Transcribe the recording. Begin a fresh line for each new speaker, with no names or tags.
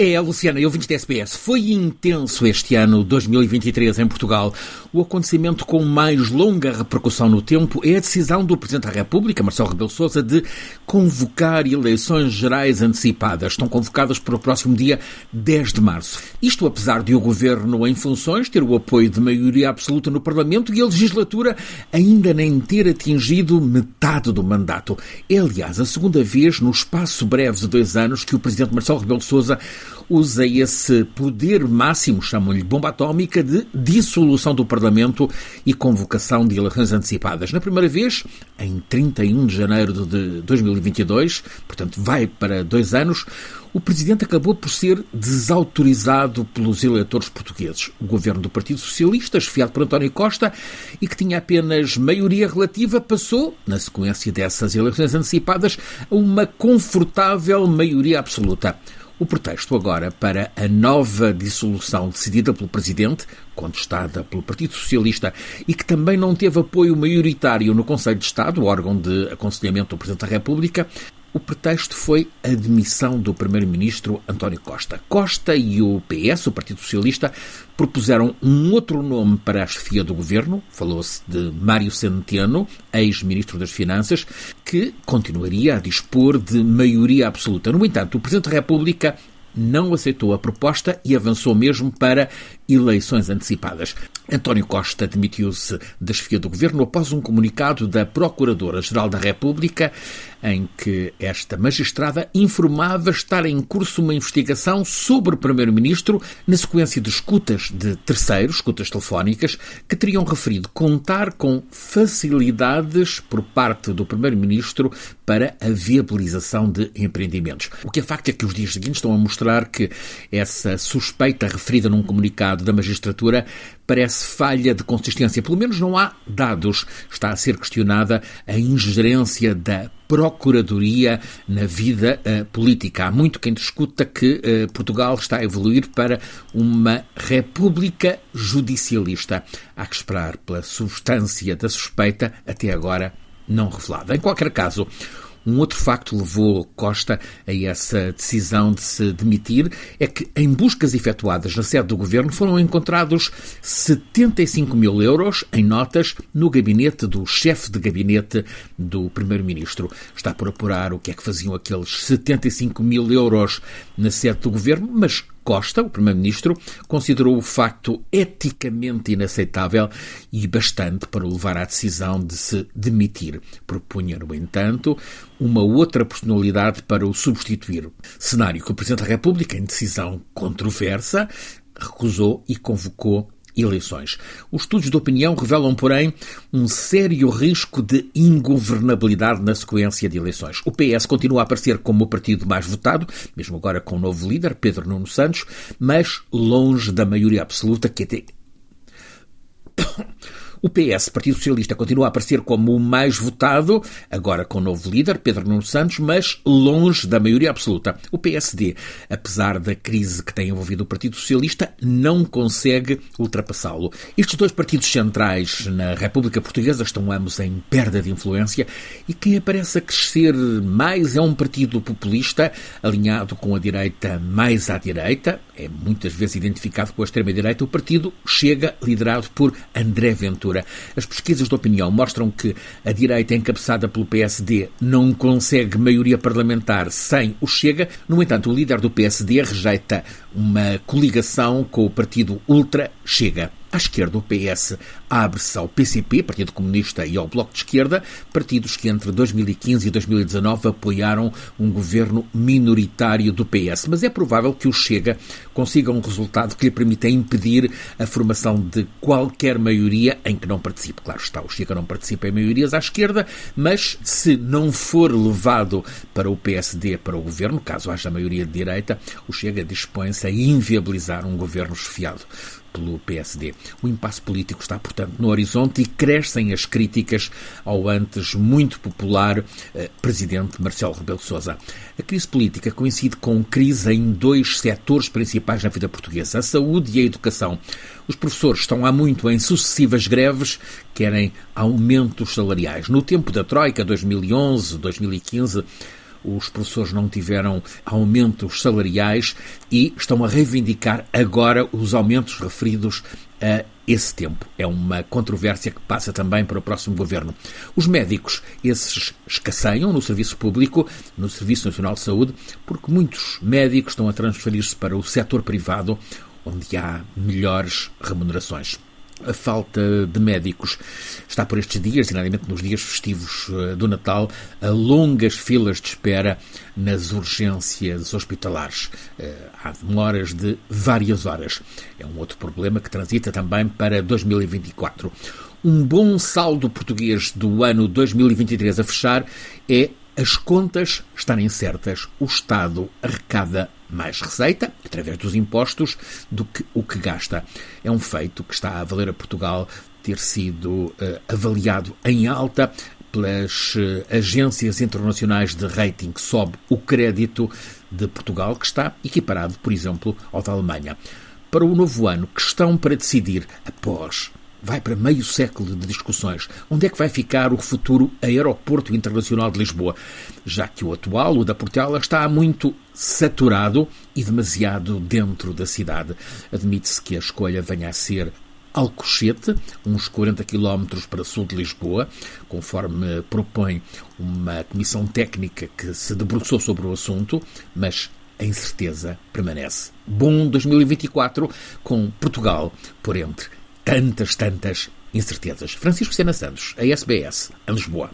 É, Luciana, eu vim de SPS. Foi intenso este ano 2023 em Portugal. O acontecimento com mais longa repercussão no tempo é a decisão do Presidente da República, Marcelo Rebelo Sousa, de convocar eleições gerais antecipadas. Estão convocadas para o próximo dia 10 de março. Isto apesar de o Governo em funções ter o apoio de maioria absoluta no Parlamento e a legislatura ainda nem ter atingido metade do mandato. É, aliás, a segunda vez no espaço breve de dois anos que o Presidente Marcelo Rebelo Sousa usa esse poder máximo, chamam-lhe bomba atómica, de dissolução do Parlamento e convocação de eleições antecipadas. Na primeira vez, em 31 de janeiro de 2022, portanto vai para dois anos, o Presidente acabou por ser desautorizado pelos eleitores portugueses. O governo do Partido Socialista, esfiado por António Costa e que tinha apenas maioria relativa, passou, na sequência dessas eleições antecipadas, a uma confortável maioria absoluta. O pretexto agora para a nova dissolução decidida pelo Presidente, contestada pelo Partido Socialista e que também não teve apoio maioritário no Conselho de Estado, órgão de aconselhamento do Presidente da República, o pretexto foi a demissão do primeiro-ministro António Costa. Costa e o PS, o Partido Socialista, propuseram um outro nome para a chefia do governo, falou-se de Mário Centeno, ex-ministro das Finanças, que continuaria a dispor de maioria absoluta. No entanto, o Presidente da República não aceitou a proposta e avançou mesmo para eleições antecipadas. António Costa demitiu-se da chefia do governo após um comunicado da Procuradora-Geral da República em que esta magistrada informava estar em curso uma investigação sobre o Primeiro-Ministro na sequência de escutas de terceiros, escutas telefónicas, que teriam referido contar com facilidades por parte do Primeiro-Ministro para a viabilização de empreendimentos. O que é facto é que os dias seguintes estão a mostrar que essa suspeita referida num comunicado da magistratura parece falha de consistência. Pelo menos não há dados. Está a ser questionada a ingerência da Procuradoria na vida uh, política. Há muito quem discuta que uh, Portugal está a evoluir para uma república judicialista. Há que esperar pela substância da suspeita, até agora não revelada. Em qualquer caso, um outro facto levou Costa a essa decisão de se demitir é que, em buscas efetuadas na sede do governo, foram encontrados 75 mil euros em notas no gabinete do chefe de gabinete do primeiro-ministro. Está por apurar o que é que faziam aqueles 75 mil euros na sede do governo, mas Costa, o Primeiro-Ministro, considerou o facto eticamente inaceitável e bastante para o levar à decisão de se demitir. Propunha, no entanto, uma outra personalidade para o substituir. Cenário que o Presidente da República, em decisão controversa, recusou e convocou eleições. Os estudos de opinião revelam, porém, um sério risco de ingovernabilidade na sequência de eleições. O PS continua a aparecer como o partido mais votado, mesmo agora com o novo líder, Pedro Nuno Santos, mas longe da maioria absoluta que até o PS, Partido Socialista, continua a aparecer como o mais votado, agora com o novo líder, Pedro Nuno Santos, mas longe da maioria absoluta. O PSD, apesar da crise que tem envolvido o Partido Socialista, não consegue ultrapassá-lo. Estes dois partidos centrais na República Portuguesa estão ambos em perda de influência e quem aparece a crescer mais é um partido populista, alinhado com a direita mais à direita, é muitas vezes identificado com a extrema-direita, o partido chega liderado por André Ventura as pesquisas de opinião mostram que a direita encabeçada pelo PSD não consegue maioria parlamentar sem o Chega. No entanto, o líder do PSD rejeita uma coligação com o partido Ultra Chega. À esquerda, o PS abre-se ao PCP, Partido Comunista, e ao Bloco de Esquerda, partidos que entre 2015 e 2019 apoiaram um governo minoritário do PS. Mas é provável que o Chega consiga um resultado que lhe permita impedir a formação de qualquer maioria em que não participe. Claro está, o Chega não participa em maiorias à esquerda, mas se não for levado para o PSD, para o governo, caso haja maioria de direita, o Chega dispõe-se a inviabilizar um governo esfiado pelo PSD. O impasse político está, portanto, no horizonte e crescem as críticas ao antes muito popular eh, presidente Marcelo Rebelo Sousa. A crise política coincide com crise em dois setores principais na vida portuguesa, a saúde e a educação. Os professores estão há muito em sucessivas greves, querem aumentos salariais. No tempo da Troika, 2011, 2015, os professores não tiveram aumentos salariais e estão a reivindicar agora os aumentos referidos a esse tempo. É uma controvérsia que passa também para o próximo governo. Os médicos, esses escasseiam no serviço público, no Serviço Nacional de Saúde, porque muitos médicos estão a transferir-se para o setor privado, onde há melhores remunerações a falta de médicos está por estes dias, designadamente nos dias festivos eh, do Natal, a longas filas de espera nas urgências hospitalares. Eh, há demoras de várias horas. É um outro problema que transita também para 2024. Um bom saldo português do ano 2023 a fechar é as contas estarem certas. O Estado arrecada mais receita, através dos impostos, do que o que gasta. É um feito que está a valer a Portugal ter sido uh, avaliado em alta pelas uh, agências internacionais de rating. Sobe o crédito de Portugal, que está equiparado, por exemplo, ao da Alemanha. Para o novo ano, questão para decidir, após vai para meio século de discussões. Onde é que vai ficar o futuro Aeroporto Internacional de Lisboa? Já que o atual, o da Portela, está muito saturado e demasiado dentro da cidade. Admite-se que a escolha venha a ser Alcochete, uns 40 km para sul de Lisboa, conforme propõe uma comissão técnica que se debruçou sobre o assunto, mas a incerteza permanece. Bom 2024 com Portugal por entre tantas, tantas incertezas. Francisco Sena Santos, a SBS, em Lisboa.